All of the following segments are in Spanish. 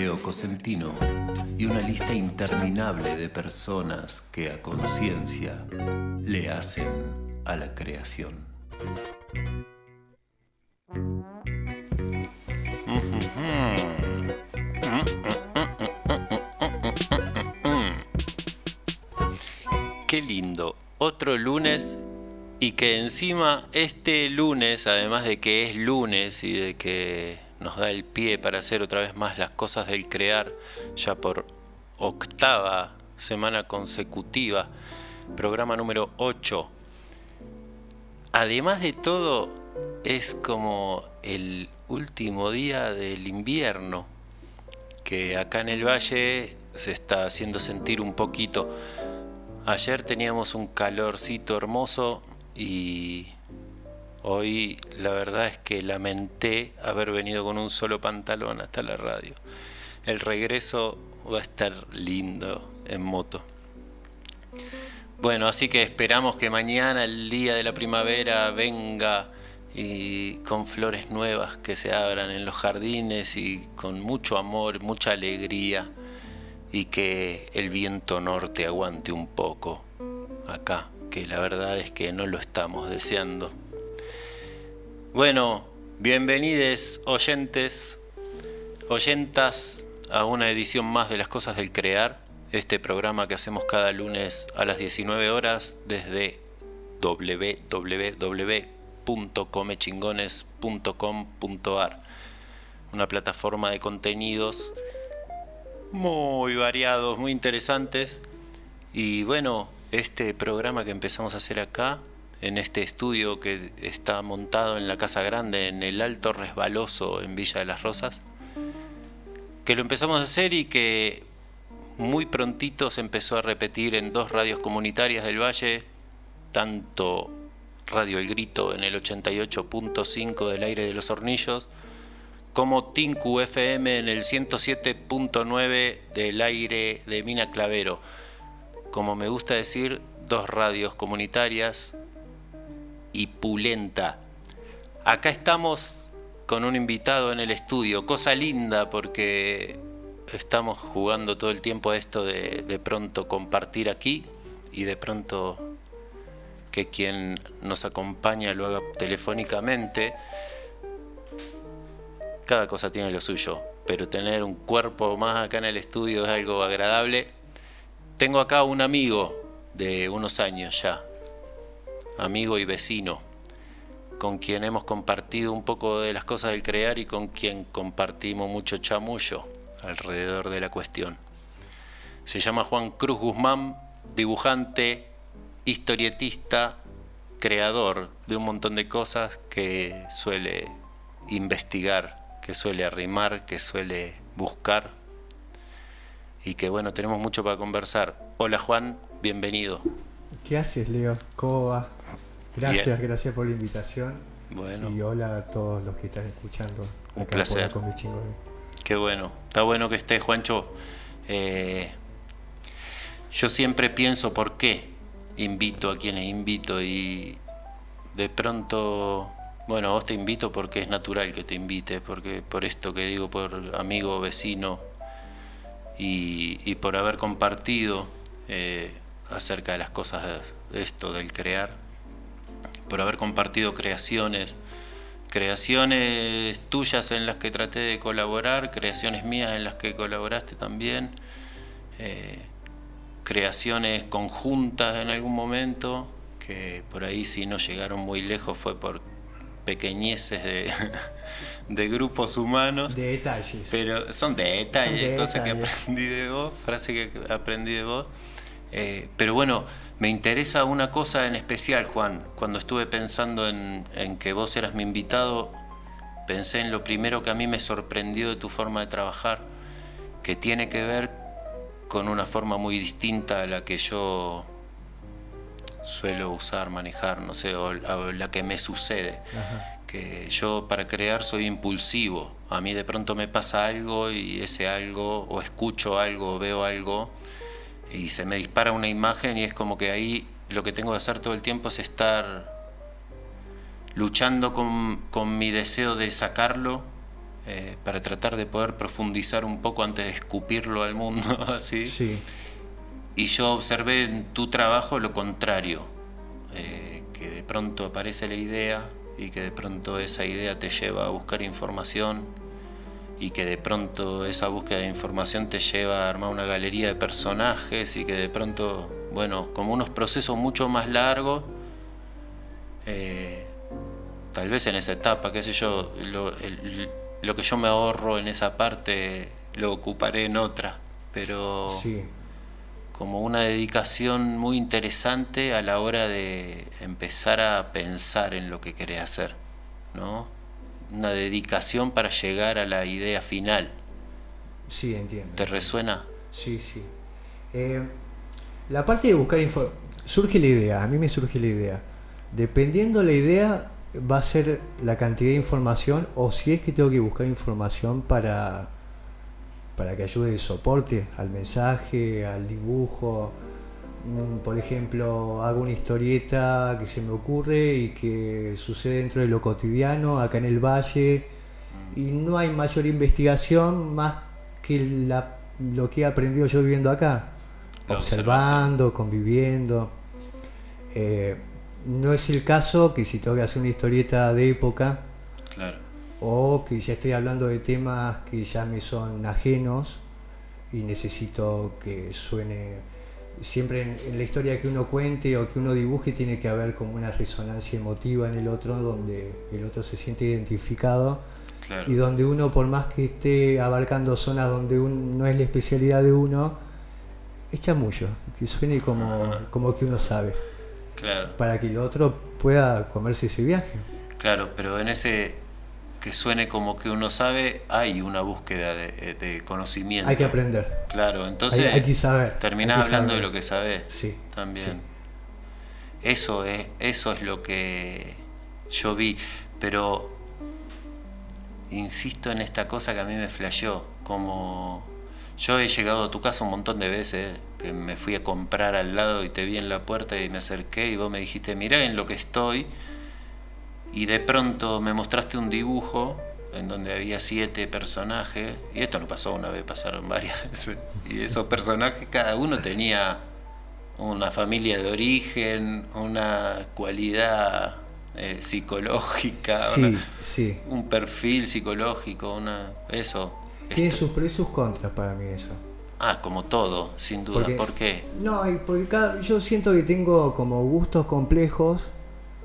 Leo Cosentino y una lista interminable de personas que a conciencia le hacen a la creación. Qué lindo. Otro lunes y que encima este lunes, además de que es lunes y de que nos da el pie para hacer otra vez más las cosas del crear, ya por octava semana consecutiva, programa número 8. Además de todo, es como el último día del invierno, que acá en el valle se está haciendo sentir un poquito. Ayer teníamos un calorcito hermoso y hoy la verdad es que lamenté haber venido con un solo pantalón hasta la radio. El regreso va a estar lindo en moto. Bueno, así que esperamos que mañana, el día de la primavera, venga y con flores nuevas que se abran en los jardines y con mucho amor, mucha alegría y que el viento norte aguante un poco acá, que la verdad es que no lo estamos deseando. Bueno, bienvenidos oyentes, oyentas a una edición más de las cosas del crear, este programa que hacemos cada lunes a las 19 horas desde www.comechingones.com.ar, una plataforma de contenidos muy variados, muy interesantes. Y bueno, este programa que empezamos a hacer acá, en este estudio que está montado en la Casa Grande, en el Alto Resbaloso, en Villa de las Rosas, que lo empezamos a hacer y que muy prontito se empezó a repetir en dos radios comunitarias del Valle, tanto Radio El Grito en el 88.5 del aire de los hornillos, como Tinku FM en el 107.9 del aire de Mina Clavero. Como me gusta decir, dos radios comunitarias y pulenta. Acá estamos con un invitado en el estudio, cosa linda porque estamos jugando todo el tiempo a esto de de pronto compartir aquí y de pronto que quien nos acompaña lo haga telefónicamente cada cosa tiene lo suyo, pero tener un cuerpo más acá en el estudio es algo agradable. Tengo acá un amigo de unos años ya, amigo y vecino, con quien hemos compartido un poco de las cosas del crear y con quien compartimos mucho chamullo alrededor de la cuestión. Se llama Juan Cruz Guzmán, dibujante, historietista, creador de un montón de cosas que suele investigar que suele arrimar, que suele buscar y que bueno, tenemos mucho para conversar. Hola Juan, bienvenido. ¿Qué haces, Leo? ¿Cómo va? Gracias, Bien. gracias por la invitación. Bueno, Y hola a todos los que están escuchando. Un placer. la Comichingones. qué bueno. Está bueno que esté Juancho. Eh, yo siempre pienso por qué invito a quienes invito y de pronto, bueno, vos te invito porque es natural que te invite, porque por esto que digo, por amigo, vecino y, por haber compartido eh, acerca de las cosas de esto del crear, por haber compartido creaciones, creaciones tuyas en las que traté de colaborar, creaciones mías en las que colaboraste también. Eh, creaciones conjuntas en algún momento, que por ahí si no llegaron muy lejos fue por pequeñeces de, de grupos humanos. De detalles. Pero son detalles, cosas que aprendí de vos, frases que aprendí de vos. Eh, pero bueno, me interesa una cosa en especial, Juan. Cuando estuve pensando en, en que vos eras mi invitado, pensé en lo primero que a mí me sorprendió de tu forma de trabajar, que tiene que ver con una forma muy distinta a la que yo suelo usar, manejar, no sé, o, la que me sucede. Que yo para crear soy impulsivo. A mí de pronto me pasa algo y ese algo, o escucho algo, o veo algo, y se me dispara una imagen y es como que ahí lo que tengo que hacer todo el tiempo es estar luchando con, con mi deseo de sacarlo eh, para tratar de poder profundizar un poco antes de escupirlo al mundo, así. Sí. Y yo observé en tu trabajo lo contrario, eh, que de pronto aparece la idea y que de pronto esa idea te lleva a buscar información y que de pronto esa búsqueda de información te lleva a armar una galería de personajes y que de pronto, bueno, como unos procesos mucho más largos, eh, tal vez en esa etapa, qué sé yo, lo, el, lo que yo me ahorro en esa parte lo ocuparé en otra, pero como una dedicación muy interesante a la hora de empezar a pensar en lo que querés hacer, ¿no? Una dedicación para llegar a la idea final. Sí, entiendo. ¿Te resuena? Sí, sí. Eh, la parte de buscar info surge la idea, a mí me surge la idea. Dependiendo la idea, va a ser la cantidad de información o si es que tengo que buscar información para, para que ayude de soporte al mensaje, al dibujo. Por ejemplo, hago una historieta que se me ocurre y que sucede dentro de lo cotidiano, acá en el valle, y no hay mayor investigación más que lo que he aprendido yo viviendo acá, observando, conviviendo. Eh, no es el caso que si tengo que hacer una historieta de época, o que ya estoy hablando de temas que ya me son ajenos y necesito que suene siempre en, la historia que uno cuente o que uno dibuje tiene que haber como una resonancia emotiva en el otro donde el otro se siente identificado y donde uno por más que esté abarcando zonas donde no es la especialidad de uno echa mucho que suene como, como que uno sabe. Para que el otro pueda comerse ese viaje. Claro, pero en ese que suene como que uno sabe, hay una búsqueda de, conocimiento. Hay que aprender. Claro, entonces hay, que saber. Terminás hablando de lo que sabes. Sí. También. Eso es, eso es lo que yo vi. Pero insisto en esta cosa que a mí me flasheó. Como yo he llegado a tu casa un montón de veces que me fui a comprar al lado y te vi en la puerta y me acerqué y vos me dijiste, mirá en lo que estoy. Y de pronto me mostraste un dibujo en donde había siete personajes, y esto no pasó una vez, pasaron varias veces. Y esos personajes, cada uno tenía una familia de origen, una cualidad eh, psicológica, un perfil psicológico, una, eso. Tiene sus pros y sus contras para mí eso. Ah, como todo, sin duda. ¿Por qué? No, porque yo siento que tengo como gustos complejos,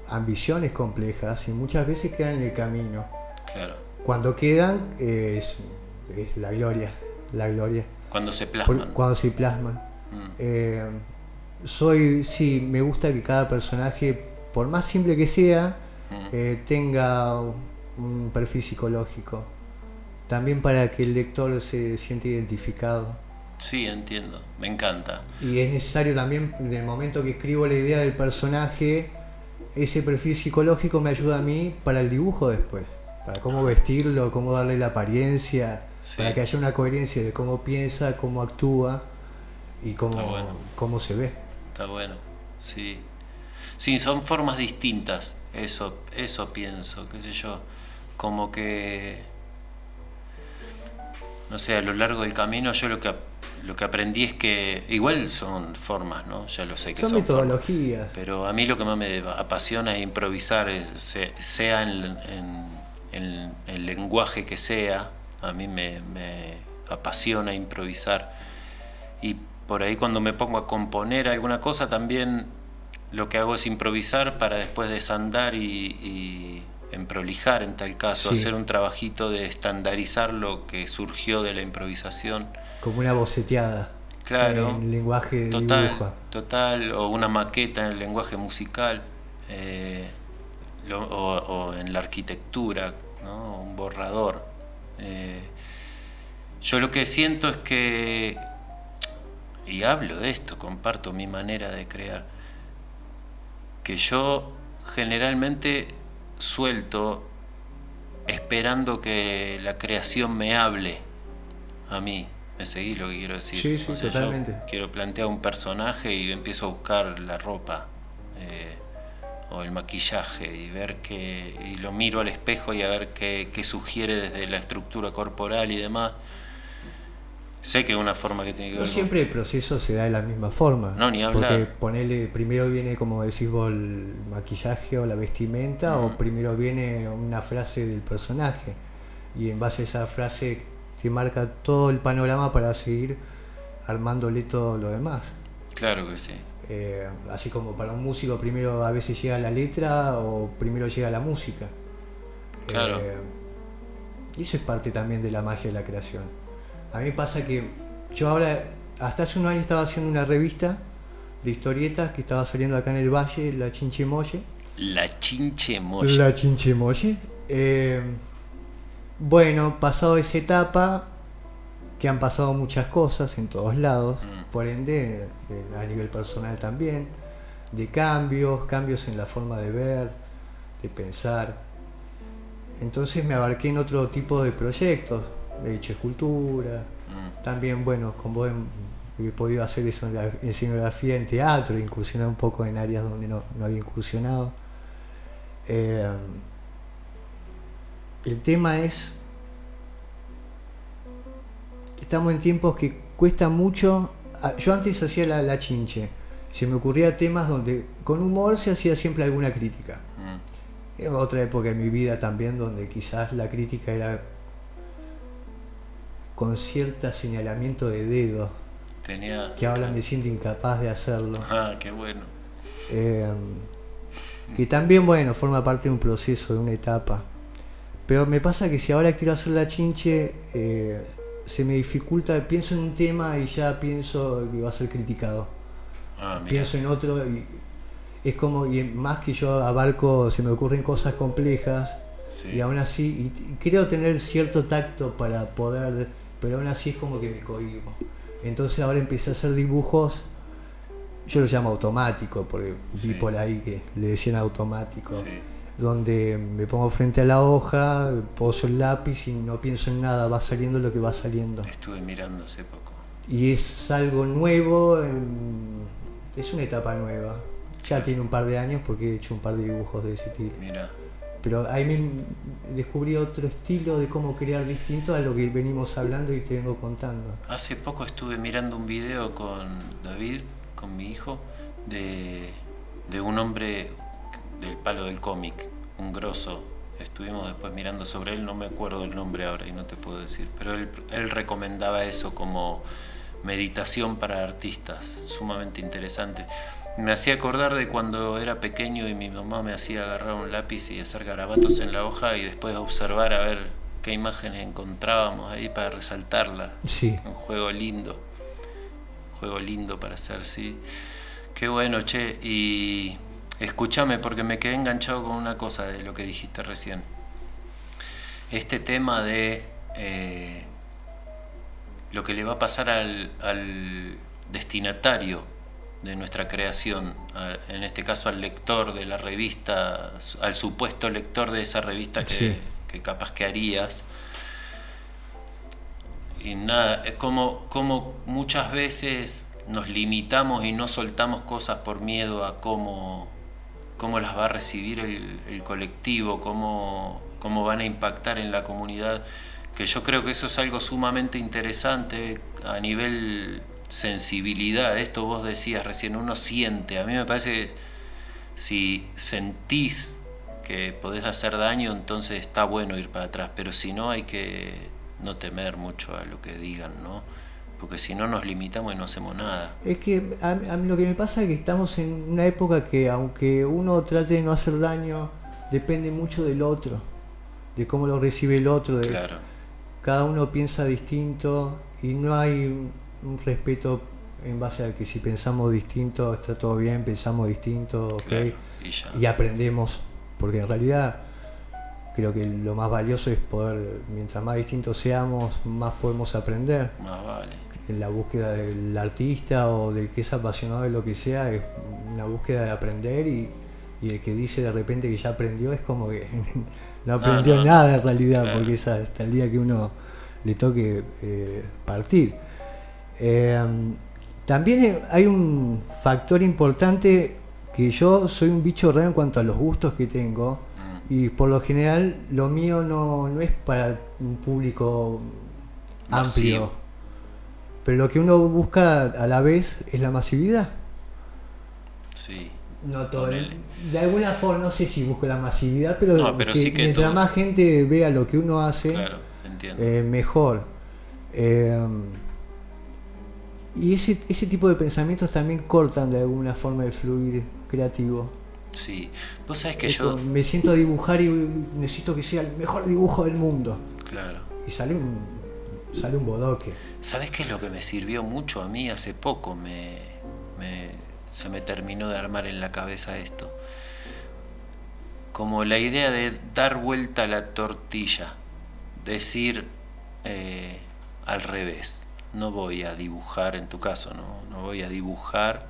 ambiciones complejas y muchas veces quedan en el camino. Claro. Cuando quedan es, la gloria, la gloria. Cuando se plasman. cuando se plasman. Mm. Eh, soy, sí, me gusta que cada personaje, por más simple que sea, mm. eh, tenga un perfil psicológico. También para que el lector se siente identificado. Sí, entiendo, me encanta. Y es necesario también, en el momento que escribo la idea del personaje, ese perfil psicológico me ayuda a mí para el dibujo después, para cómo vestirlo, cómo darle la apariencia, para que haya una coherencia de cómo piensa, cómo actúa. y cómo, cómo se ve. Está bueno, sí. Sí, son formas distintas, eso, eso pienso, qué sé yo, como que, no sé, a lo largo del camino yo lo que, lo que aprendí es que igual son formas, ¿no? Ya lo sé que son, son metodologías. pero a mí lo que más me apasiona es improvisar, sea en, en, el lenguaje que sea, a mí me, me apasiona improvisar. Y por ahí cuando me pongo a componer alguna cosa también lo que hago es improvisar para después desandar y, en prolijar en tal caso, hacer un trabajito de estandarizar lo que surgió de la improvisación. Como una boceteada. Claro. En lenguaje total, Total, o una maqueta en el lenguaje musical, eh, o, en la arquitectura, ¿no? un borrador. Eh, yo lo que siento es que, y hablo de esto, comparto mi manera de crear, que yo generalmente suelto esperando que la creación me hable a mí. ¿Me seguís lo que quiero decir? Sí, sí, totalmente. quiero plantear un personaje y empiezo a buscar la ropa eh, o el maquillaje y ver qué. y lo miro al espejo y a ver qué, qué sugiere desde la estructura corporal y demás. Sé que es una forma que tiene que ver. No siempre el proceso se da de la misma forma. No, ni hablar. Porque ponele, primero viene, como decís vos, el maquillaje o la vestimenta, o primero viene una frase del personaje. Y en base a esa frase te marca todo el panorama para seguir armándole todo lo demás. Claro que sí. Eh, así como para un músico primero a veces llega la letra o primero llega la música. Claro. Eh, y eso es parte también de la magia de la creación. A mí pasa que yo ahora, hasta hace un año estaba haciendo una revista de historietas que estaba saliendo acá en el Valle, La Chinche Molle. La Chinche Molle. La Chinche Molle. Eh, bueno, pasado esa etapa, que han pasado muchas cosas en todos lados, mm. por ende, a nivel personal también, de cambios, cambios en la forma de ver, de pensar. Entonces me abarqué en otro tipo de proyectos, he hecho escultura. Mm. También, bueno, con vos he, podido hacer escenografía en teatro, incursionar un poco en áreas donde no, había incursionado. Eh, el tema es, estamos en tiempos que cuesta mucho, ah, yo antes hacía la, la chinche, se me ocurría temas donde con humor se hacía siempre alguna crítica. Mm. Era otra época de mi vida también donde quizás la crítica era con cierto señalamiento de dedo. Tenía, que ahora me siento incapaz de hacerlo. Ah, qué bueno. Eh, que también, bueno, forma parte de un proceso, de una etapa. Pero me pasa que si ahora quiero hacer la chinche, eh, se me dificulta, pienso en un tema y ya pienso que va a ser criticado. Ah, pienso en otro y es como, y más que yo abarco, se me ocurren cosas complejas y aún así, y creo tener cierto tacto para poder pero aún así es como que me cohibo. Entonces ahora empecé a hacer dibujos, yo lo llamo automático, porque vi por ahí que le decían automático, donde me pongo frente a la hoja, poso el lápiz y no pienso en nada, va saliendo lo que va saliendo. Estuve mirando hace poco. Y es algo nuevo, es una etapa nueva. Ya tiene un par de años porque he hecho un par de dibujos de ese estilo. Mira. Pero ahí me descubrí otro estilo de cómo crear distinto a lo que venimos hablando y te vengo contando. Hace poco estuve mirando un video con David, con mi hijo, de, un hombre del palo del cómic, un grosso. Estuvimos después mirando sobre él, no me acuerdo el nombre ahora y no te puedo decir, pero él, él recomendaba eso como meditación para artistas, sumamente interesante. Me hacía acordar de cuando era pequeño y mi mamá me hacía agarrar un lápiz y hacer garabatos en la hoja y después observar a ver qué imágenes encontrábamos ahí para resaltarla. Sí. Un juego lindo. Un juego lindo para hacer, sí. Qué bueno, che. Y escúchame porque me quedé enganchado con una cosa de lo que dijiste recién. Este tema de eh, lo que le va a pasar al, al destinatario de nuestra creación, en este caso al lector de la revista, al supuesto lector de esa revista que, capaz que harías. Y nada, es como, como muchas veces nos limitamos y no soltamos cosas por miedo a cómo, cómo las va a recibir el, colectivo, cómo, cómo van a impactar en la comunidad, que yo creo que eso es algo sumamente interesante a nivel sensibilidad. Esto vos decías recién, uno siente. A mí me parece que si sentís que podés hacer daño, entonces está bueno ir para atrás, pero si no hay que no temer mucho a lo que digan, ¿no? porque si no nos limitamos y no hacemos nada. Es que a, mí lo que me pasa es que estamos en una época que aunque uno trate de no hacer daño, depende mucho del otro, de cómo lo recibe el otro. De, claro. Cada uno piensa distinto y no hay un, respeto en base a que si pensamos distinto está todo bien, pensamos distinto, ok, y, y aprendemos, porque en realidad creo que lo más valioso es poder, mientras más distintos seamos, más podemos aprender. Más vale. En la búsqueda del artista o del que es apasionado de lo que sea, es una búsqueda de aprender y, el que dice de repente que ya aprendió es como que no aprendió nada en realidad, porque es hasta el día que uno le toque eh, partir. Em, también hay un factor importante que yo soy un bicho raro en cuanto a los gustos que tengo mm. y por lo general lo mío no, no es para un público amplio pero lo que uno busca a la vez es la masividad. Sí. No todo. De alguna forma, no sé si busco la masividad, pero, que mientras más gente vea lo que uno hace, eh, mejor. Eh, y ese, ese tipo de pensamientos también cortan de alguna forma el fluir creativo. Sí, vos sabés que yo. Me siento a dibujar y necesito que sea el mejor dibujo del mundo. Claro. Y sale un, sale un bodoque. ¿Sabes qué es lo que me sirvió mucho a mí hace poco? Me, se me terminó de armar en la cabeza esto. Como la idea de dar vuelta a la tortilla, decir eh, al revés. No voy a dibujar, en tu caso, no, no voy a dibujar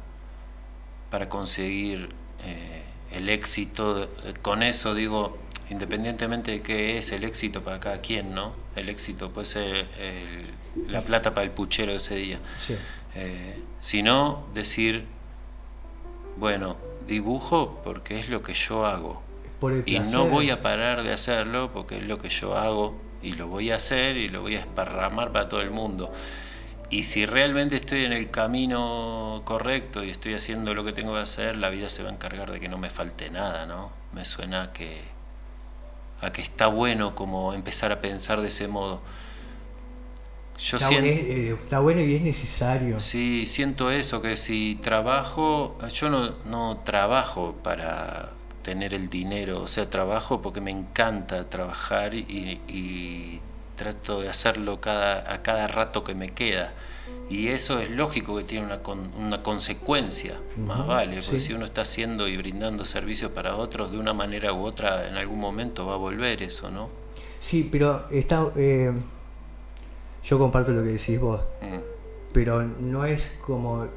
para conseguir eh, el éxito. Con eso digo, independientemente de qué es el éxito para cada quien, ¿no? El éxito puede ser la plata para el puchero ese día. Sí. Eh, sino decir, bueno, dibujo porque es lo que yo hago. y no voy a parar de hacerlo porque es lo que yo hago y lo voy a hacer y lo voy a esparramar para todo el mundo. Y si realmente estoy en el camino correcto y estoy haciendo lo que tengo que hacer, la vida se va a encargar de que no me falte nada, ¿no? Me suena que a que está bueno como empezar a pensar de ese modo. Yo está, siento, eh, está bueno y es necesario. Sí, siento eso, que si trabajo, yo no, no trabajo para tener el dinero, o sea, trabajo porque me encanta trabajar y, y trato de hacerlo cada, a cada rato que me queda. Y eso es lógico que tiene una, una consecuencia, más vale, porque si uno está haciendo y brindando servicios para otros de una manera u otra, en algún momento va a volver eso, ¿no? Sí, pero está, eh, yo comparto lo que decís vos, mm. pero no es como...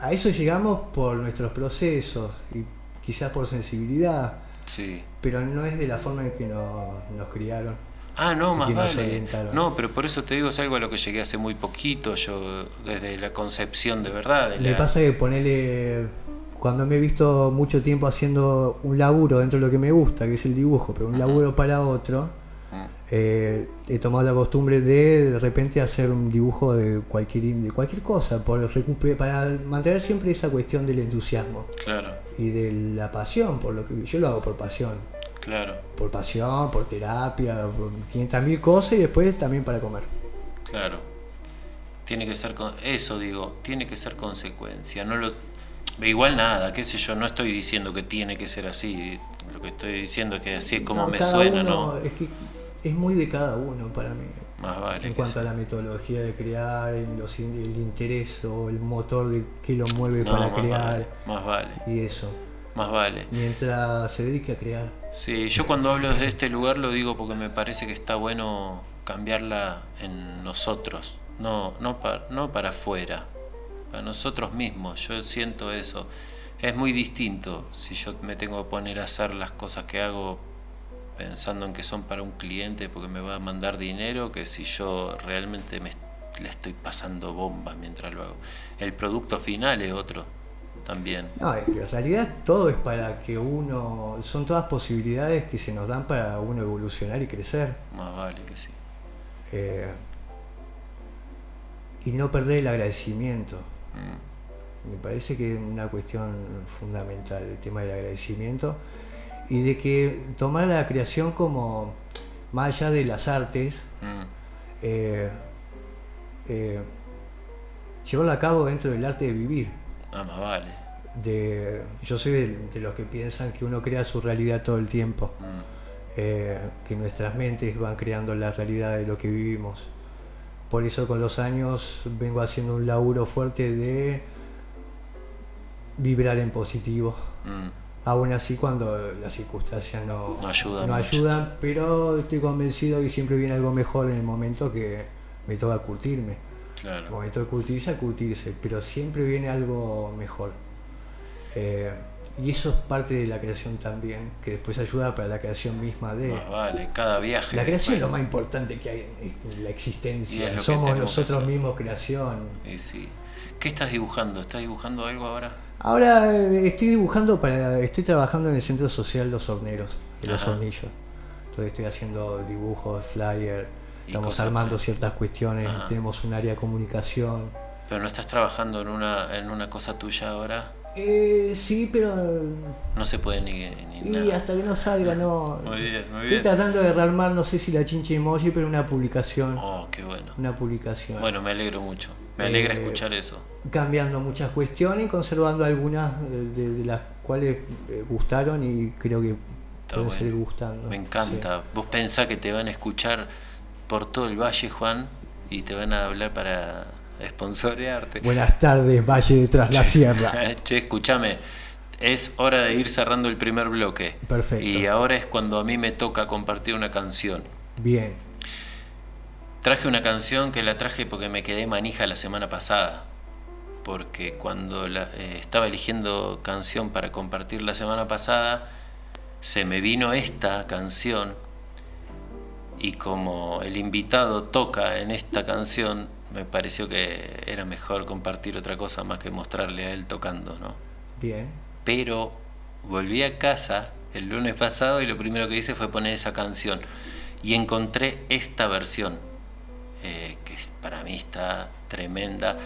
a eso llegamos por nuestros procesos y quizás por sensibilidad, sí. pero no es de la forma en que nos criaron. Ah, no, más vale. No, pero por eso te digo, es algo a lo que llegué hace muy poquito, yo desde la concepción de verdad. Me pasa que ponerle, cuando me he visto mucho tiempo haciendo un laburo dentro de lo que me gusta, que es el dibujo, pero un laburo para otro, mm. eh, he tomado la costumbre de de repente hacer un dibujo de cualquier de cualquier cosa, por para mantener siempre esa cuestión del entusiasmo. Claro. Y de la pasión, por lo que yo lo hago por pasión. Claro. Por pasión, por terapia, por 500.000 cosas y después también para comer. Claro. Tiene que ser, eso digo, tiene que ser consecuencia. No lo, igual nada, qué sé yo, no estoy diciendo que tiene que ser así. Lo que estoy diciendo es que así es como me suena, ¿no? Es que es muy de cada uno para mí. Más vale. En cuanto a la metodología de crear, los, el interés o el motor de qué lo mueve para crear. más vale. Y eso. Más vale. Mientras se dedique a crear. Sí, yo cuando hablo de este lugar lo digo porque me parece que está bueno cambiarla en nosotros, no, no, para, no para afuera, para nosotros mismos. Yo siento eso. Es muy distinto si yo me tengo que poner a hacer las cosas que hago pensando en que son para un cliente porque me va a mandar dinero que si yo realmente me la estoy pasando bomba mientras lo hago. El producto final es otro también. No, en realidad todo es para que uno, son todas posibilidades que se nos dan para uno evolucionar y crecer. Más vale que sí. Eh, y no perder el agradecimiento. Mm. Me parece que es una cuestión fundamental el tema del agradecimiento y de que tomar la creación como, más allá de las artes, Mm. eh, eh, llevarlo a cabo dentro del arte de vivir. Ah, más vale. De, yo soy de, de los que piensan que uno crea su realidad todo el tiempo, Mm. eh, que nuestras mentes van creando la realidad de lo que vivimos. Por eso con los años vengo haciendo un laburo fuerte de vibrar en positivo. Mm. Aún así cuando las circunstancias no, No ayudan no ayudan, pero estoy convencido que siempre viene algo mejor en el momento que me toca curtirme. El Claro. momento de curtirse a curtirse, pero siempre viene algo mejor. Eh, y eso es parte de la creación también, que después ayuda para la creación misma de... Más vale. Cada viaje. La creación es lo más importante que hay en la existencia. lo Somos nosotros mismos creación. sí. ¿Qué estás dibujando? ¿Estás dibujando algo ahora? Ahora eh, estoy dibujando para, estoy trabajando en el centro social Los Horneros, de Los. Hornillos. Entonces estoy haciendo dibujos, flyer, Y estamos armando que- ciertas cuestiones, Ajá. tenemos un área de comunicación. ¿Pero no estás trabajando en una, en una cosa tuya ahora? Eh, sí, pero No se puede ni, ni y nada. hasta que no salga, no. Muy bien, muy Estoy bien. tratando de rearmar, no sé si la chinche emoji, pero una publicación. Oh, qué bueno. Una publicación. Bueno, me alegro mucho. Me alegra Eh, escuchar eso. cambiando muchas cuestiones y conservando algunas eh, de, de las cuales eh, gustaron y creo que pueden bueno. seguir gustando. Me encanta. Vos pensás que te van a escuchar por todo el valle, Juan, y te van a hablar para sponsorearte. Buenas tardes, Valle de Tras la Sierra. che, escúchame. Es hora de ir cerrando el primer bloque. Perfecto. Y ahora es cuando a mí me toca compartir una canción. Bien, Traje una canción que la traje porque me quedé manija la semana pasada. Porque cuando la- eh, estaba eligiendo canción para compartir la semana pasada, se me vino esta canción. Y como el invitado toca en esta canción, me pareció que era mejor compartir otra cosa más que mostrarle a él tocando, ¿no? bien. pero volví a casa el lunes pasado y lo primero que hice fue poner esa canción y encontré esta versión eh, que es- para mí está tremenda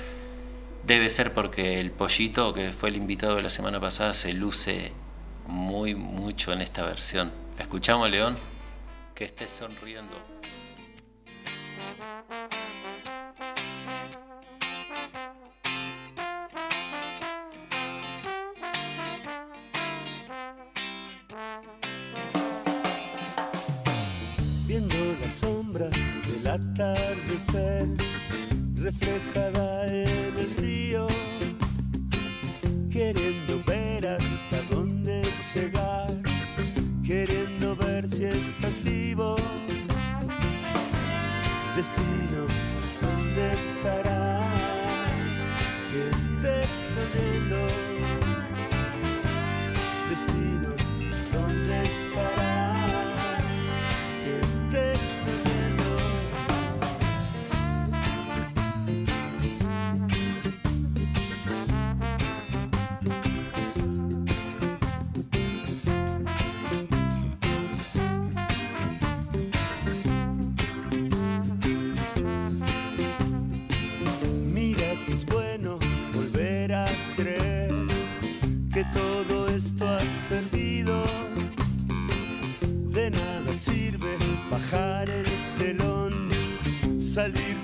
debe ser porque el pollito que fue el invitado de la semana pasada se luce muy mucho en esta versión ¿la escuchamos León? Que estés sonriendo que todo esto ha servido. De nada sirve bajar el telón, salirte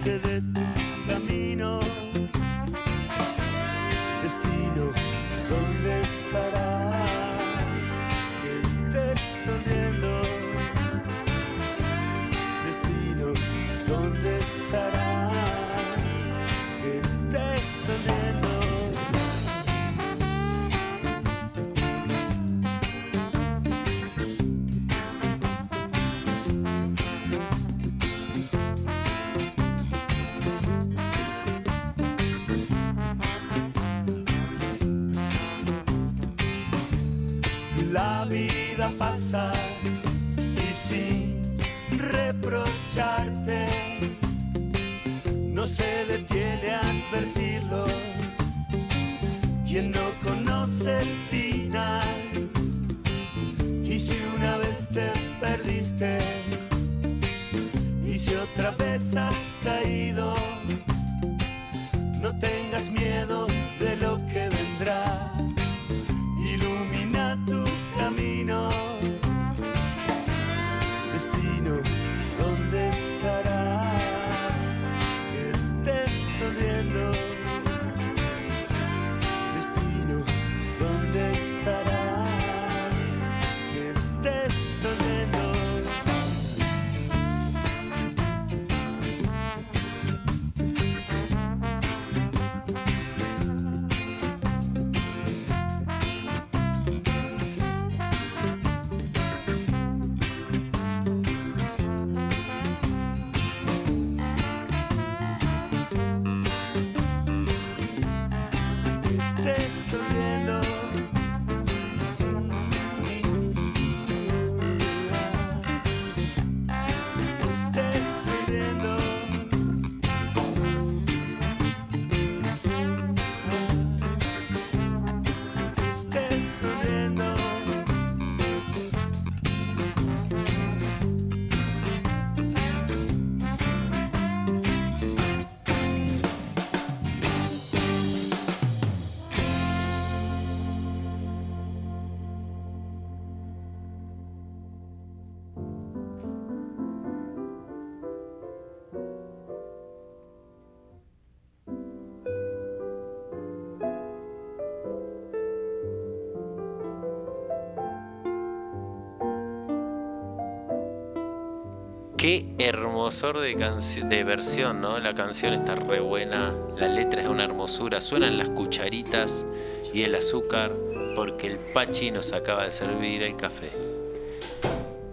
Qué hermosor de, de versión, ¿no? La canción está re buena, la letra es una hermosura, suenan las cucharitas y el azúcar porque el Pachi nos acaba de servir el café.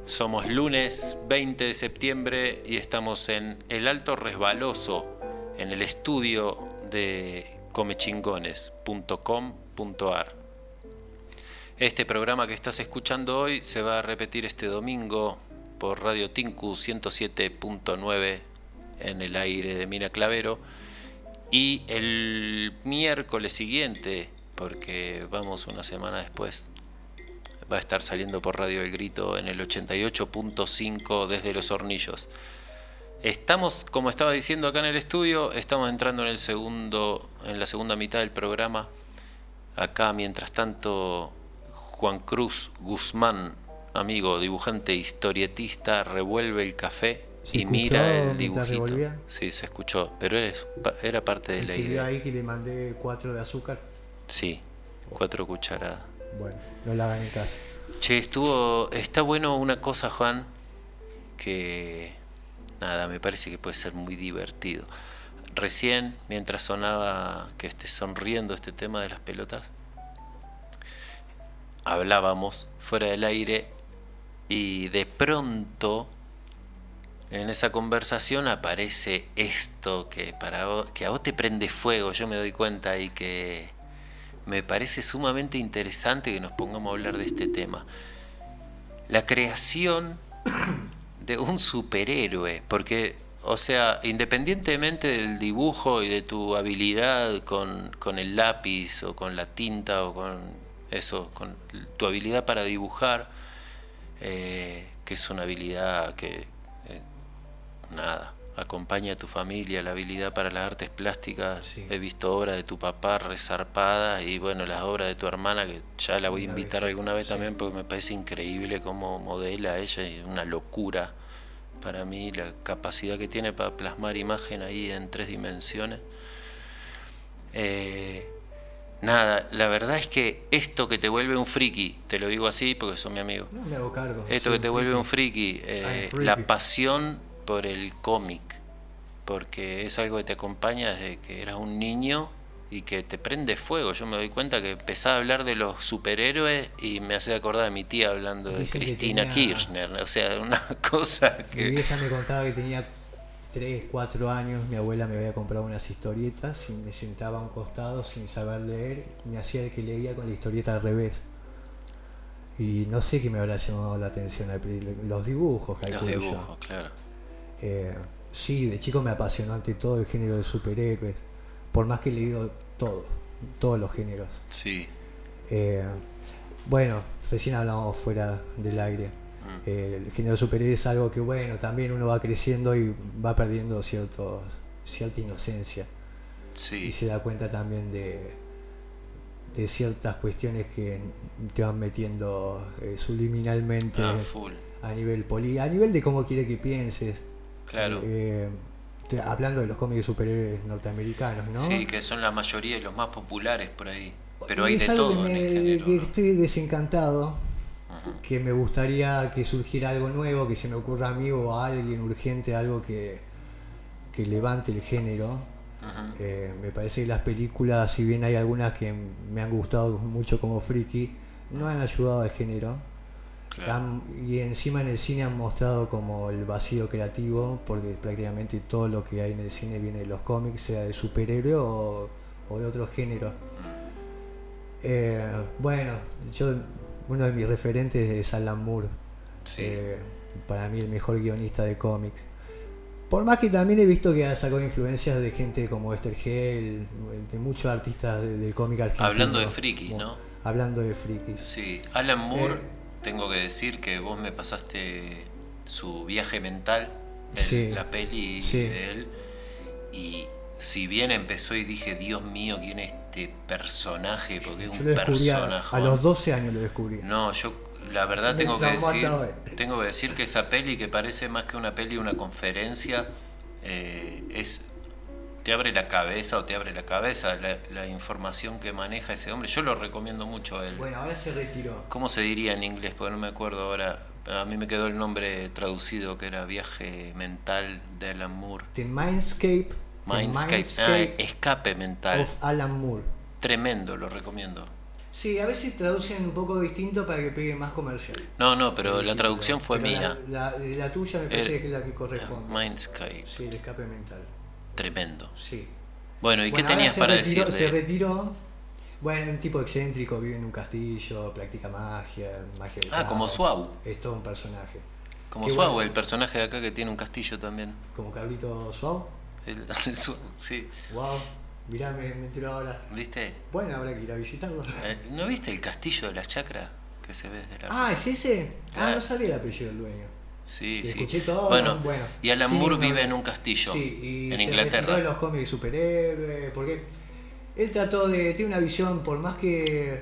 Somos lunes 20 de septiembre y estamos en El Alto Resbaloso, en el estudio de comechingones.com.ar. Este programa que estás escuchando hoy se va a repetir este domingo por Radio Tinku 107.9 en el aire de Mina Clavero y el miércoles siguiente, porque vamos una semana después, va a estar saliendo por Radio El Grito en el 88.5 desde Los Hornillos. Estamos, como estaba diciendo acá en el estudio, estamos entrando en el segundo, en la segunda mitad del programa. Acá, mientras tanto, Juan Cruz Guzmán, amigo, dibujante, historietista, revuelve el café ¿Se y mira el dibujito. Sí, se escuchó, pero era parte de la idea. ahí que le mandé cuatro de azúcar. Sí, cuatro cucharadas. Bueno, no la hagan en casa. Che, estuvo. Está bueno una cosa, Juan, que. Nada, me parece que puede ser muy divertido. Recién, mientras sonaba que esté sonriendo este tema de las pelotas, hablábamos fuera del aire y de pronto en esa conversación aparece esto que para vos- que a vos te prende fuego, yo me doy cuenta y que me parece sumamente interesante que nos pongamos a hablar de este tema. La creación de un superhéroe, porque, o sea, independientemente del dibujo y de tu habilidad con, con el lápiz o con la tinta o con eso, con tu habilidad para dibujar, eh, que es una habilidad que, eh, nada, acompaña a tu familia, la habilidad para las artes plásticas. Sí. He visto obras de tu papá resarpadas y bueno, las obras de tu hermana, que ya la voy a invitar alguna vez sí. también porque me parece increíble cómo modela ella y una locura para mí la capacidad que tiene para plasmar imagen ahí en tres dimensiones. Eh, nada, la verdad es que esto que te vuelve un friki, te lo digo así porque son mi amigo, No me hago cargo. esto que te vuelve un friki. friki, eh, freaky. la pasión por el cómic, porque es algo que te acompaña desde que eras un niño y que te prende fuego. Yo me doy cuenta que empezaba a hablar de los superhéroes y me hace acordar de mi tía hablando de Dicen Cristina tenía- Kirchner, o sea, una cosa Mi que... vieja me contaba que tenía 3, 4 años, mi abuela me había comprado unas historietas y me sentaba a un costado sin saber leer, me hacía el que leía con la historieta al revés. Y no sé qué me habrá llamado la atención los dibujos, Los dibujos, claro. Eh, sí, de chico me apasionó ante todo el género de superhéroes, por más que he leído todo, todos los géneros. Sí. Eh, bueno, recién hablamos fuera del aire. Mm. Eh, el género de superhéroes es algo que, bueno, también uno va creciendo y va perdiendo ciertos, cierta inocencia. Y Sí. se da cuenta también de, de ciertas cuestiones que te van metiendo eh, subliminalmente Ah, full. a nivel poli, a nivel de cómo quiere que pienses. Claro. Eh, te- hablando de los cómics de superhéroes norteamericanos, ¿no? Sí, que son la mayoría y los más populares por ahí. Pero Y hay es de algo todo que, en me- el género. que ¿no? estoy desencantado. Que me gustaría que surgiera algo nuevo, que se me ocurra a mí o a alguien urgente, algo que, que levante el género. Eh, me parece que las películas, si bien hay algunas que me han gustado mucho como Friki, no han ayudado al género. Claro. Han- y encima en el cine han mostrado como el vacío creativo, porque prácticamente todo lo que hay en el cine viene de los cómics, sea de superhéroe o, o de otro género. Eh, bueno, yo uno de mis referentes es Alan Moore, Sí. eh, para mí el mejor guionista de cómics. Por más que también he visto que ha sacado influencias de gente como Esther Hell, de muchos artistas de- del cómic argentino. Hablando de frikis, como- ¿no? Hablando de frikis. Sí, Alan Moore, Eh. tengo que decir que vos me pasaste su viaje mental en Sí, la peli sí. de él. Y si bien empezó y dije, Dios mío, ¿quién es este personaje? Porque es Yo un personaje. a los 12 años lo descubrí. No, yo la verdad tengo que decir, tengo que decir que esa peli que parece más que una peli, una conferencia, eh, es te abre la cabeza o te abre la cabeza la, la información que maneja ese hombre. Yo lo recomiendo mucho a él. Bueno, ahora se retiró. ¿Cómo se diría en inglés? Porque no me acuerdo ahora. A mí me quedó el nombre traducido que era Viaje Mental de Alan Moore. The Mindscape, Mindscape. Mindscape Ah, escape mental. of Alan Moore. Tremendo, lo recomiendo. Sí, a veces traducen un poco distinto para que pegue más comercial. No, no, pero la traducción fue mía. La, la- la tuya me parece El- que es la que corresponde. Mindscape. Sí, el escape mental. Tremendo. Sí. Bueno, ¿y qué Bueno, tenías para decir Se retiró. Bueno, un tipo excéntrico, vive en un castillo, practica magia, magia Ah, como. Suau. Es todo un personaje. Como Suau, bueno. el personaje de acá que tiene un castillo también. Como Carlito Suau. El, el Suau, sí. Wow. Mirá, me, me ahora. ¿Viste? Bueno, habrá que ir a visitarlo. Eh, ¿No viste el castillo de las chacras que se ve desde la Ah, ¿es ese? Ah, no sabía el apellido del dueño. Sí, Y sí. escuché todo, bueno, bueno. y Alan Sí, Moore no, vive en un castillo Sí, y en se Inglaterra. los cómics de superhéroes, porque él trató de, tiene una visión, por más que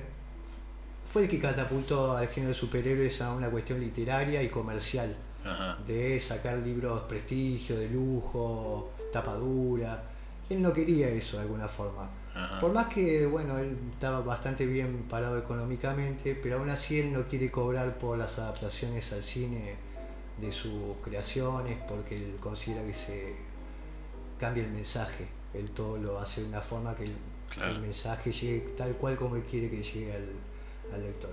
fue el que catapultó al género de superhéroes a una cuestión literaria y comercial, Ajá. de sacar libros prestigio, de lujo, tapadura. Él no quería eso de alguna forma. Ajá. Por más que, bueno, él estaba bastante bien parado económicamente, pero aún así él no quiere cobrar por las adaptaciones al cine de sus creaciones, porque él considera que se cambia el mensaje. Él todo lo hace de una forma que el, Claro. el mensaje llegue tal cual como él quiere que llegue al, al lector.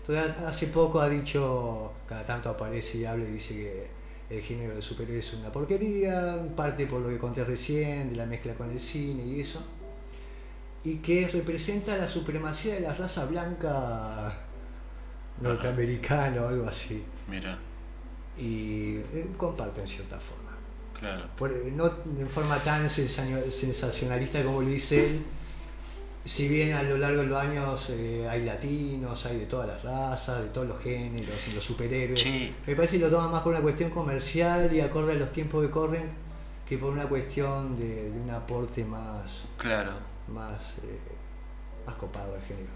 Entonces, hace poco ha dicho, cada tanto aparece y habla y dice que el género de superhéroes es una porquería, parte por lo que conté recién, de la mezcla con el cine y eso y que representa la supremacía de la raza blanca norteamericana o algo así. Mira, Y eh, comparto en cierta forma. claro. Por- eh, no de forma tan sensacio- sensacionalista como lo dice él, si bien a lo largo de los años eh, hay latinos, hay de todas las razas, de todos los géneros los superhéroes, Sí. me parece que lo toma más por una cuestión comercial y acorde a los tiempos que corren que por una cuestión de, de un aporte más, Claro, más, eh, más copado al género.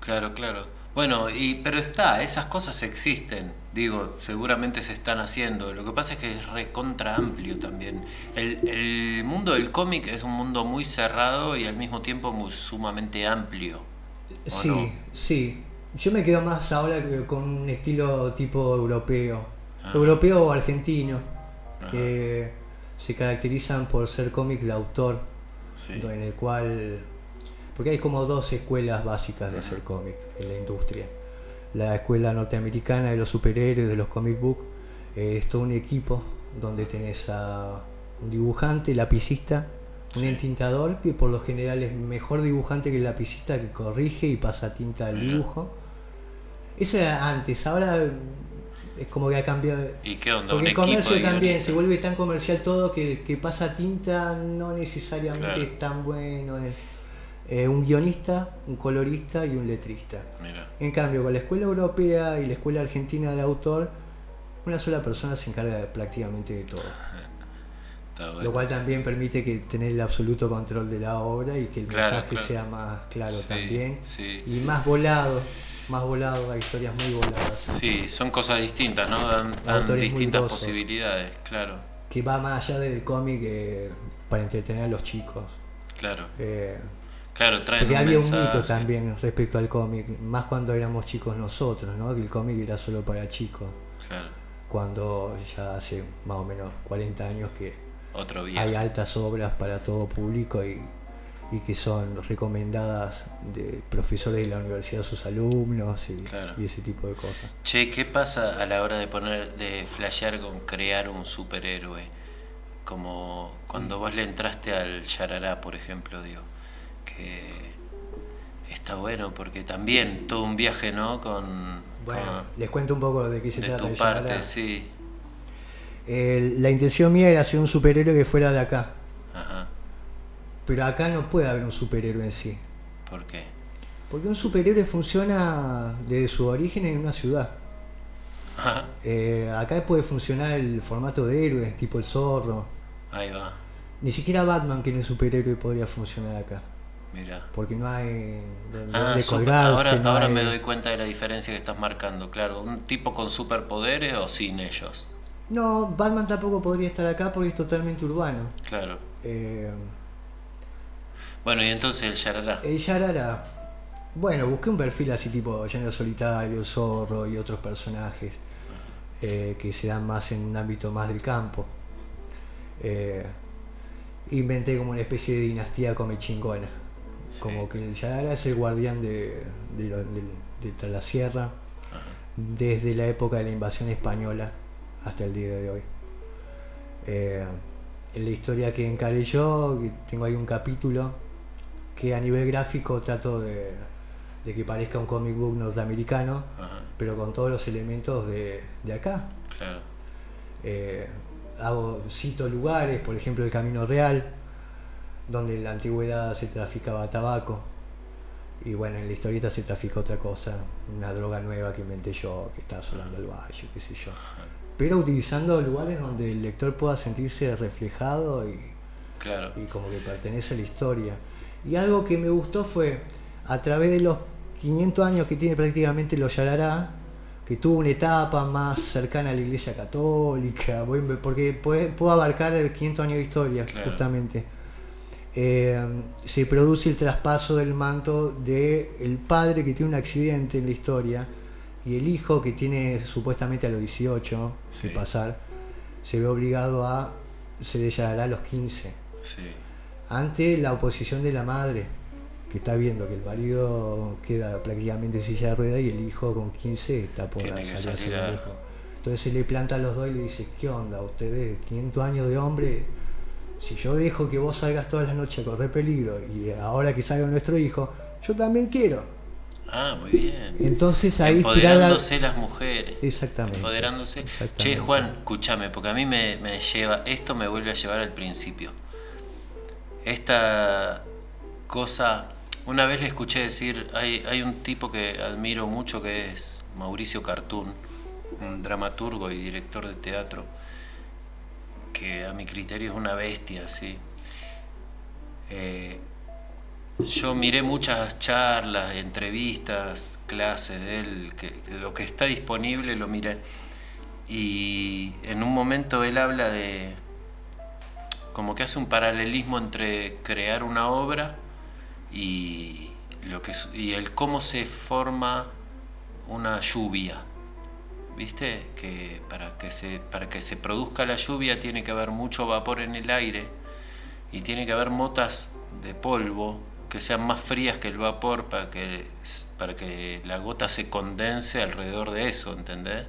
claro, claro. Bueno, y pero está, esas cosas existen. Digo, seguramente se están haciendo. Lo que pasa es que es recontra amplio también. El, el mundo del cómic es un mundo muy cerrado y al mismo tiempo muy sumamente amplio. ¿o Sí, no? sí. Yo me quedo más ahora con un estilo tipo europeo. Ah. Europeo o argentino. Que se caracterizan por ser cómics de autor. Sí. En el cual. Porque hay como dos escuelas básicas de hacer cómic en la industria. La escuela norteamericana de los superhéroes, de los comic book, eh, es todo un equipo donde tenés a un dibujante, lapicista, un Sí. entintador que por lo general es mejor dibujante que el lapicista que corrige y pasa tinta al dibujo. Eso era antes, ahora Es como que ha cambiado. ¿Y qué onda? Porque el comercio también se vuelve tan comercial todo que el que pasa tinta no necesariamente Claro. es tan bueno. Es eh, un guionista, un colorista y un letrista. Mira, En cambio, con la escuela europea y la escuela argentina de autor, una sola persona se encarga de prácticamente de todo. bueno. Lo cual también permite que tener el absoluto control de la obra y que el Claro, mensaje claro. sea más claro Sí, también. sí. Y más volado, más volado, hay historias muy voladas. Sí, son cosas distintas, ¿no? Dan, distintas posibilidades, claro, Que va más allá del cómic eh, para entretener a los chicos. claro. Eh, Claro, traen porque un había un mito también respecto al cómic, más cuando éramos chicos nosotros, ¿no? que el cómic era solo para chicos. Claro, Cuando ya hace más o menos 40 años que otro hay altas obras para todo público y, y que son recomendadas de profesores de la universidad a sus alumnos y, Claro. y ese tipo de cosas. Che, ¿qué pasa a la hora de poner, de flashear con crear un superhéroe? Como cuando vos le entraste al Yarará, por ejemplo, digo, que está bueno porque también todo un viaje, ¿no? Con, Bueno, con- les cuento un poco de qué se de trata. tu parte, sí. Eh, la intención mía era ser un superhéroe que fuera de acá, Ajá. pero acá no puede haber un superhéroe en sí. ¿Por qué? Porque un superhéroe funciona desde su origen en una ciudad. Ajá. Eh, acá puede funcionar el formato de héroe, tipo el zorro. Ahí va, Ni siquiera Batman, que no es superhéroe, podría funcionar acá. Mira. Porque no hay donde, Ah, colgarse. ahora, no ahora hay- me doy cuenta de la diferencia que estás marcando, claro. ¿Un tipo con superpoderes o sin ellos? No, Batman tampoco podría estar acá porque es totalmente urbano. Claro. Eh, Bueno, y entonces el Yarará. el Yarara, bueno, busqué un perfil así tipo Llanero Solitario, Zorro y otros personajes eh, que se dan más en un ámbito más del campo. Eh, inventé como una especie de dinastía come chingona. Sí. Como que el Yarara es el guardián de, de, de- de la sierra Ajá. desde la época de la invasión española hasta el día de hoy. Eh, en la historia que encaré yo, tengo ahí un capítulo que a nivel gráfico trato de, de que parezca un comic book norteamericano, Ajá. pero con todos los elementos de, de acá. Claro. Eh, hago, cito lugares, por ejemplo el Camino Real, donde en la antigüedad se traficaba tabaco. Y bueno, en la historieta se trafica otra cosa, una droga nueva que inventé yo, que está sonando el valle, qué sé yo. Pero utilizando lugares donde el lector pueda sentirse reflejado y, Claro. y como que pertenece a la historia. Y algo que me gustó fue, a través de los 500 años que tiene prácticamente los Yarará, que tuvo una etapa más cercana a la iglesia católica, porque puede- puedo abarcar el 500 años de historia, Claro. justamente. Eh, se produce el traspaso del manto de el padre que tiene un accidente en la historia y el hijo que tiene supuestamente a los 18 Sí. de pasar, se ve obligado a se le Yarará a los 15 Sí. ante la oposición de la madre, que está viendo que el marido queda prácticamente en silla de ruedas y el hijo con 15 está por salir a a-. Entonces se le planta a los dos y le dice, ¿qué onda? Ustedes, 500 años de hombre, si yo dejo que vos salgas todas las noches a correr peligro y ahora que salga nuestro hijo, yo también quiero. Ah, muy bien. Entonces ahí tirar la... Empoderándose las mujeres. Exactamente. Empoderándose. Exactamente. Che, Juan, escúchame, porque a mí me, me lleva, esto me vuelve a llevar al principio. Esta cosa, una vez le escuché decir, hay, hay un tipo que admiro mucho que es Mauricio Cartún, un dramaturgo y director de teatro, que a mi criterio es una bestia, ¿sí? Eh, yo miré muchas charlas, entrevistas, clases de él, que lo que está disponible lo miré. Y en un momento él habla de como que hace un paralelismo entre crear una obra y lo que y el cómo se forma una lluvia. ¿Viste? Que para que se para que se produzca la lluvia tiene que haber mucho vapor en el aire y tiene que haber motas de polvo que sean más frías que el vapor para que, para que la gota se condense alrededor de eso, ¿entendés?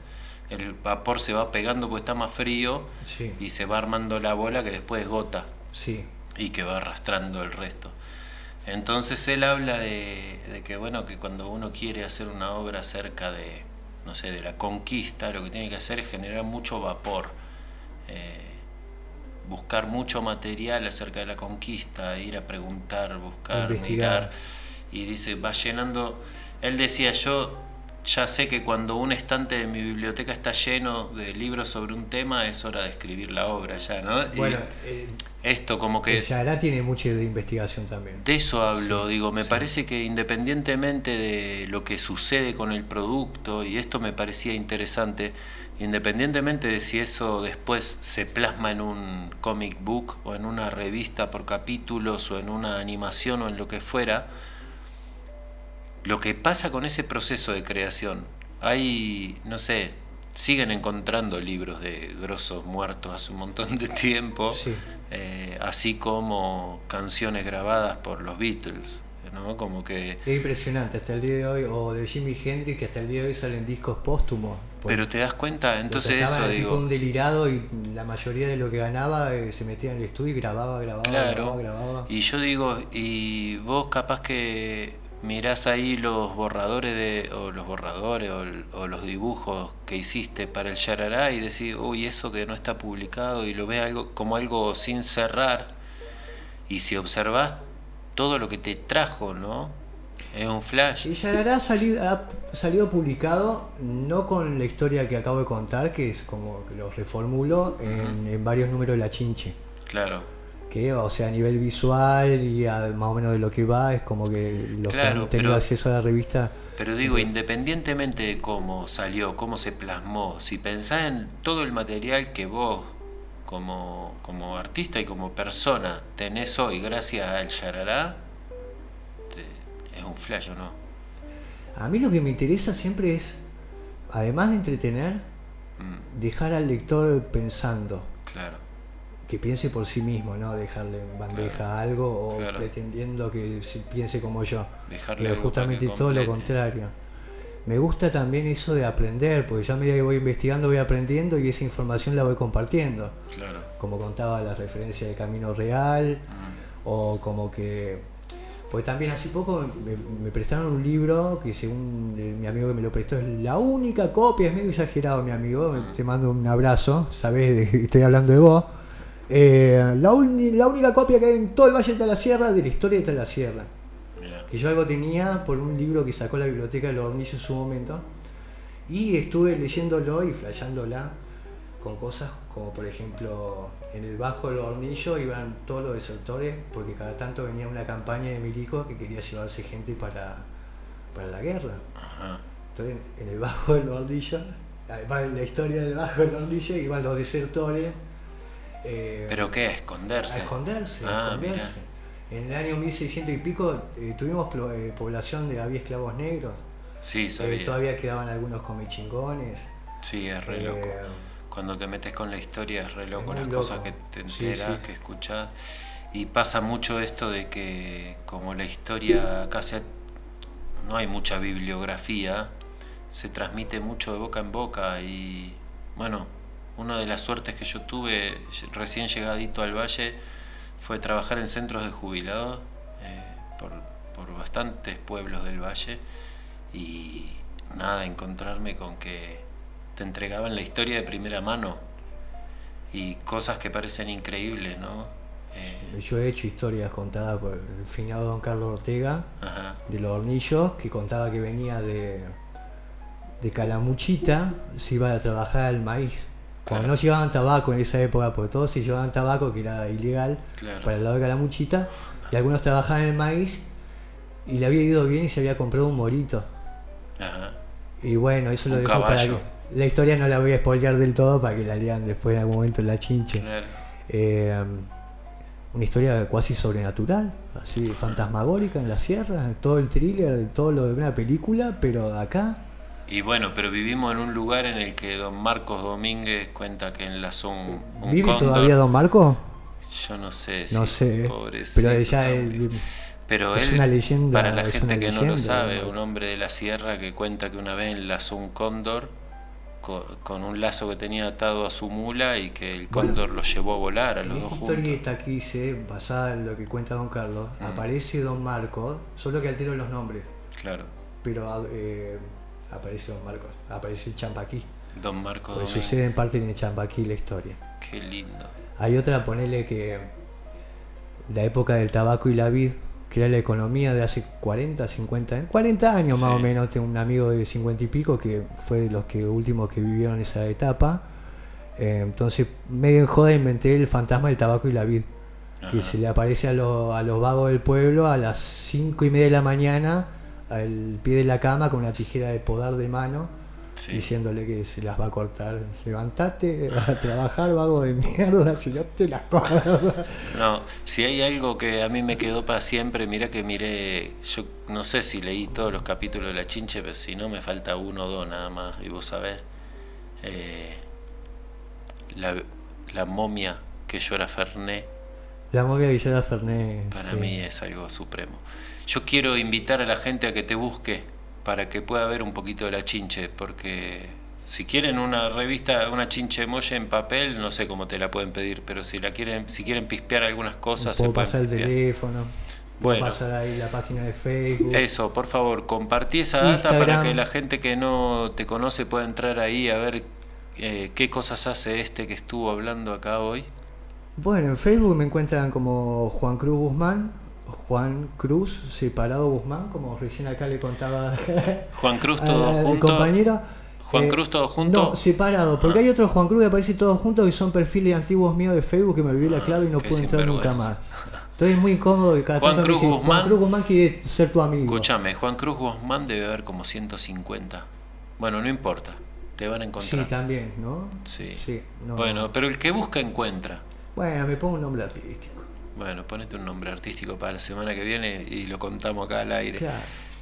El vapor se va pegando porque está más frío Sí, y se va armando la bola que después es gota sí, y que va arrastrando el resto. Entonces él habla de, de que bueno que cuando uno quiere hacer una obra acerca de no sé, de la conquista, lo que tiene que hacer es generar mucho vapor, eh, buscar mucho material acerca de la conquista, ir a preguntar, buscar, Investigar. mirar, y dice, va llenando, él decía, yo ya sé que cuando un estante de mi biblioteca está lleno de libros sobre un tema, es hora de escribir la obra ya, ¿no? Y Bueno, eh, esto como que... el Yarará tiene mucho de investigación también. De eso hablo, digo, me sí. parece que independientemente de lo que sucede con el producto, y esto me parecía interesante, independientemente de si eso después se plasma en un comic book o en una revista por capítulos o en una animación o en lo que fuera, lo que pasa con ese proceso de creación, hay, no sé, siguen encontrando libros de grosos muertos hace un montón de tiempo, Sí. eh, así como canciones grabadas por los Beatles, ¿no? Como que... Es impresionante hasta el día de hoy, o de Jimi Hendrix, que hasta el día de hoy salen discos póstumos. Pero te das cuenta, entonces eso al tipo digo... un delirado y la mayoría de lo que ganaba eh, se metía en el estudio y grababa, grababa, Claro, grababa, grababa. y yo digo, y vos capaz que mirás ahí los borradores de, o los borradores o, o los dibujos que hiciste para el Yarará y decís, uy, eso que no está publicado y lo ves algo, como algo sin cerrar, y si observás todo lo que te trajo, ¿no? Es un flash. Y Yarará ha salido, ha salido publicado no con la historia que acabo de contar, que es como que lo reformulo en, en varios números de la chinche. Claro, Que, o sea, a nivel visual y a- más o menos de lo que va, es como que los Claro, que han tenido pero- acceso a la revista. Pero digo, independientemente de cómo salió, cómo se plasmó, si pensás en todo el material que vos, como, como artista y como persona, tenés hoy gracias al Yarará, te- es un flash, ¿o no? A mí lo que me interesa siempre es, además de entretener, Mm, dejar al lector pensando. claro, que piense por sí mismo, no dejarle en bandeja algo o claro. pretendiendo que se piense como yo. Dejarle Pero justamente todo lo contrario. Me gusta también eso de aprender, porque yo a medida que voy investigando voy aprendiendo y esa información la voy compartiendo. claro. Como contaba la referencia de Camino Real, o como que... Pues también hace poco me, me prestaron un libro que según mi amigo que me lo prestó es la única copia, es medio exagerado mi amigo, te mando un abrazo, sabes estoy hablando de vos. Eh, la, única copia que hay en todo el Valle de la Sierra de la historia de la Sierra. mira, Que yo algo tenía por un libro que sacó la biblioteca del Hornillo en su momento. Y estuve leyéndolo y flasheándola con cosas como por ejemplo en el Bajo del Hornillo iban todos los desertores porque cada tanto venía una campaña de milicos que quería llevarse gente para, para la guerra. ajá, Entonces en el Bajo del Hornillo, además en la historia del Bajo del Hornillo iban los desertores. Eh, ¿Pero qué? ¿A a esconderse? esconderse, a Ah. En el año 1600 y pico eh, tuvimos eh, población de había esclavos negros. Sí, sabía. todavía quedaban algunos comichingones. Sí, es re loco. Cuando te metes con la historia es re loco las loco. cosas que te Sí, enteras, sí. que escuchás. Y pasa mucho esto de que como la historia casi no hay mucha bibliografía, se transmite mucho de boca en boca y bueno, una de las suertes que yo tuve recién llegadito al valle fue trabajar en centros de jubilados eh, por, por bastantes pueblos del valle y nada, encontrarme con que te entregaban la historia de primera mano y cosas que parecen increíbles, ¿no? Eh, Yo he hecho historias contadas por el finado don Carlos Ortega ajá, de los hornillos, que contaba que venía de, de Calamuchita, se iba a trabajar al maíz. Cuando Claro. no llevaban tabaco en esa época, porque todos se llevaban tabaco, que era ilegal, Claro. para el lado de Calamuchita, y algunos trabajaban en el maíz, y le había ido bien y se había comprado un morito. ajá. Y bueno, eso lo Un dejo para que. La historia no la voy a spoilear del todo para que la lean después en algún momento en la chinche. Claro. Eh, una historia cuasi sobrenatural, así fantasmagórica en la sierra, todo el thriller, de todo lo de una película, pero acá. Y bueno, pero vivimos en un lugar en el que don Marcos Domínguez cuenta que enlazó un, un ¿Vive cóndor. todavía Don Marco? Yo no sé, No sí, sé, pobrecito, pero ella es-. Pero es él, una leyenda, para la gente que no lo sabe, un hombre de la sierra que cuenta que una vez enlazó un cóndor co- con, un lazo que tenía atado a su mula y que el Bueno, cóndor lo llevó a volar a En los esta dos juntos. historieta que hice, basada en lo que cuenta Don Carlos, Mm. aparece Don Marco, solo que altero los nombres, Claro, pero eh, aparece Don Marcos, aparece el Champaquí. Don Marco Pues Domínguez. sucede en parte en el Champaquí la historia. Qué lindo. Hay otra, ponele que la época del tabaco y la vid, que era la economía de hace 40, 50, 40 años más o menos. Tengo un amigo de 50 y pico que fue de los que últimos que vivieron esa etapa. Eh, entonces, medio en joda inventé el fantasma del tabaco y la vid, que se le aparece a, los- a los vagos del pueblo a las 5 y media de la mañana al pie de la cama con una tijera de podar de mano Sí. diciéndole que se las va a cortar. Levantate a trabajar, vago de mierda, si no te las cortas. No, si hay algo que a mí me quedó para siempre, mira que miré, yo no sé si leí todos los capítulos de La Chinche, pero si no me falta uno o dos nada más, y vos sabés, eh, la, la momia que llora Ferné, La movia Villada Fernández. para sí. mí es algo supremo. Yo quiero invitar a la gente a que te busque para que pueda ver un poquito de La Chinche, porque si quieren una revista, una Chinche Molle en papel, no sé cómo te la pueden pedir, pero si la quieren, si quieren pispear algunas cosas, se Puedo pueden pasar el pispear. teléfono. Bueno. Pasar ahí la página de Facebook. Eso, por favor, compartí esa data para que la gente que no te conoce pueda entrar ahí a ver eh, qué cosas hace este que estuvo hablando acá hoy. Bueno, en Facebook me encuentran como Juan Cruz Guzmán. Juan Cruz, separado Guzmán, como recién acá le contaba Juan Cruz todo junto. compañero. Juan Eh, Cruz todo junto. No, separado, porque Ah. hay otro Juan Cruz que aparece todos juntos y son perfiles antiguos míos de Facebook que me olvidé la clave y no pude entrar nunca más. Entonces es muy incómodo que cada Juan tanto Cruz dicen, Guzmán. Juan Cruz Guzmán quiere ser tu amigo. Escúchame, Juan Cruz Guzmán debe haber como 150. Bueno, no importa, te van a Sí, encontrar. también, ¿no? Sí. no. Bueno, pero el que busca encuentra. Bueno, me pongo un nombre artístico. Bueno, ponete un nombre artístico para la semana que viene y lo contamos acá al aire. Claro.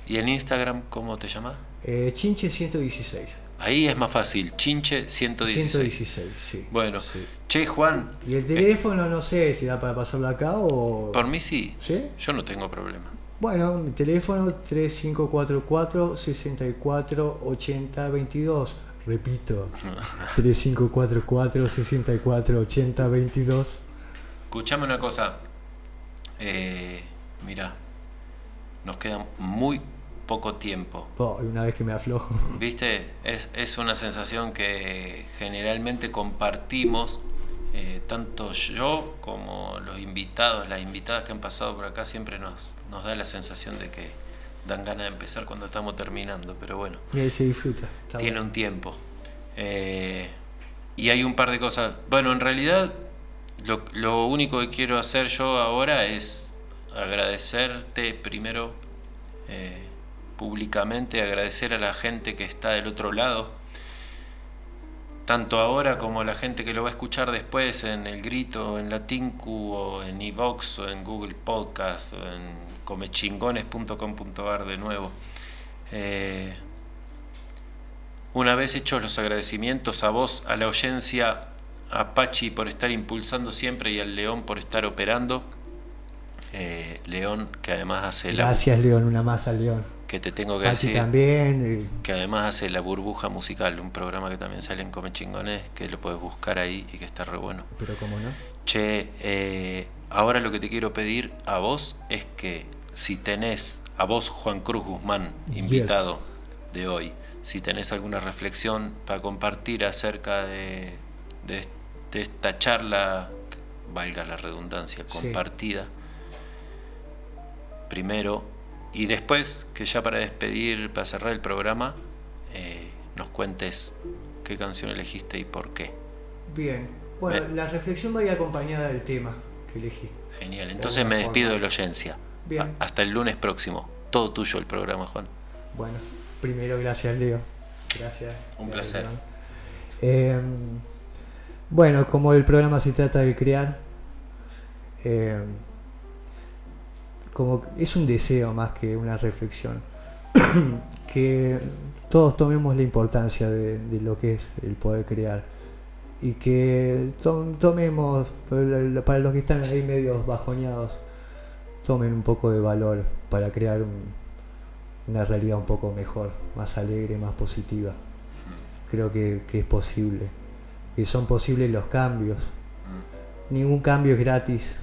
¿Y en Instagram cómo te llamas? Eh, Chinche 116. Ahí es más fácil, Chinche 116. 116, sí. Bueno, Sí. che Juan, Y el teléfono no sé si da para pasarlo acá o... por mí sí, ¿Sí? yo no tengo problema. Bueno, mi teléfono 3544 64 80 22. Repito, 3544 64 80 22. Escuchame una cosa, eh, mira, nos queda muy poco tiempo. Oh, una vez que me aflojo. ¿Viste? Es, es una sensación que generalmente compartimos, eh, tanto yo como los invitados, las invitadas que han pasado por acá, siempre nos, nos da la sensación de que dan ganas de empezar cuando estamos terminando, pero bueno. Y ahí se disfruta. Tiene un tiempo. Eh, y hay un par de cosas. Bueno, en realidad lo, único que quiero hacer yo ahora es agradecerte primero eh, públicamente, agradecer a la gente que está del otro lado, tanto ahora como la gente que lo va a escuchar después en El Grito, en la Tinku, o en Evox, o en Google Podcast, o en comechingones.com.ar de nuevo. Eh, una vez hechos los agradecimientos a vos, a la oyencia, a Pachi por estar impulsando siempre y al León por estar operando. Eh, León, que además hace la Gracias, León. Una más al León. que te tengo que Pachi decir, también. eh, que además hace la burbuja musical, un programa que también sale en Come Chingones, que lo puedes buscar ahí y que está re bueno. pero cómo no. Che, eh, ahora lo que te quiero pedir a vos es que si tenés, a vos Juan Cruz Guzmán, invitado de hoy, si tenés alguna reflexión para compartir acerca de, de, de esta charla, valga la redundancia, Sí. compartida, primero, y después, que ya para despedir, para cerrar el programa, eh, nos cuentes qué canción elegiste y por qué. Bien. Bueno, la reflexión va a ir acompañada del tema que elegí. Genial. Entonces me despido forma. de la audiencia. Bien. Hasta el lunes próximo. Todo tuyo el programa, Juan. Bueno, primero gracias Leo. Gracias. Un Gracias, placer. Eh, bueno, como el programa se trata de crear, eh, como es un deseo más que una reflexión, que todos tomemos la importancia de, lo que es el poder crear. Y que to- tomemos, para los que están ahí medios bajoneados, tomen un poco de valor para crear un- una realidad un poco mejor, más alegre, más positiva. Creo que es posible, que son posibles los cambios. Ningún cambio es gratis,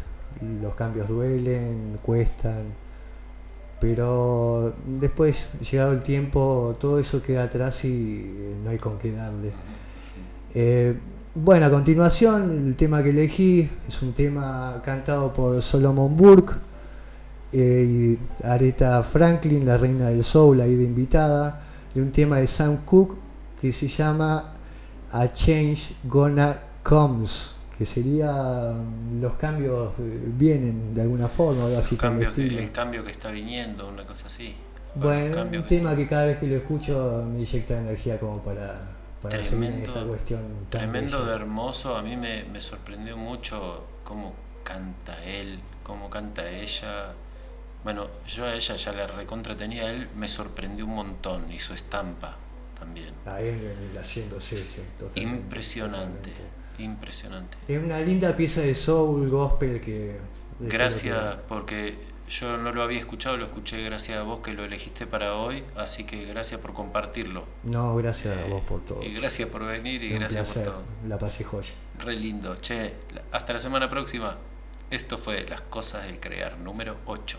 los cambios duelen, cuestan, Pero después, llegado el tiempo, todo eso queda atrás y eh, no hay con qué darle. Eh, bueno, a continuación, el tema que elegí es un tema cantado por Solomon Burke eh, y Aretha Franklin, la reina del soul, ahí de invitada, de un tema de Sam Cooke que se llama A Change Gonna Comes, que sería mm, los cambios eh, vienen de alguna forma, algo así cambio, que, el cambio que está viniendo, una cosa así. Bueno, un tema que cada vez que lo escucho me inyecta energía como para, para Tremendo, esta cuestión tan tremendo de bella. hermoso. A mí me, me sorprendió mucho cómo canta él, cómo canta ella. Bueno, yo a ella ya la recontra tenía, él me sorprendió un montón y su estampa también. A él en el haciendo sí, sí, totalmente, Impresionante, totalmente. impresionante. Es una linda pieza de soul, gospel que... Gracias, porque yo no lo había escuchado, lo escuché gracias a vos que lo elegiste para hoy, así que gracias por compartirlo. No, gracias a Eh, vos por todo. Y gracias por venir y Un gracias placer, por todo. La pasé joya. Re lindo. Che, hasta la semana próxima. Esto fue Las Cosas del Crear número 8.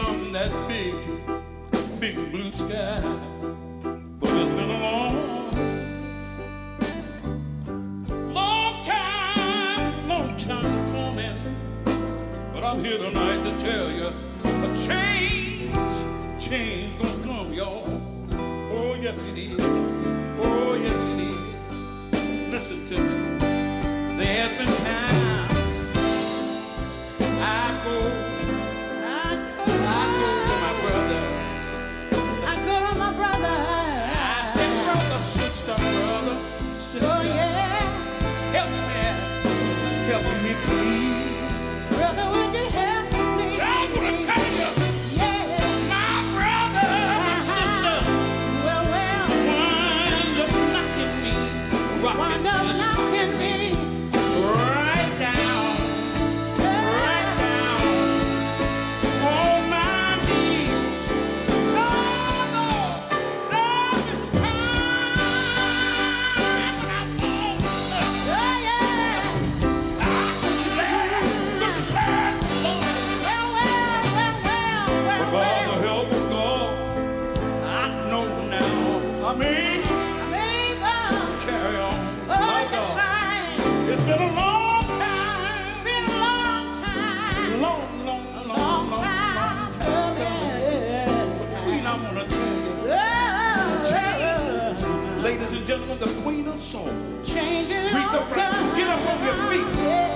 beyond that big big blue sky. song. Change it get up on your feet.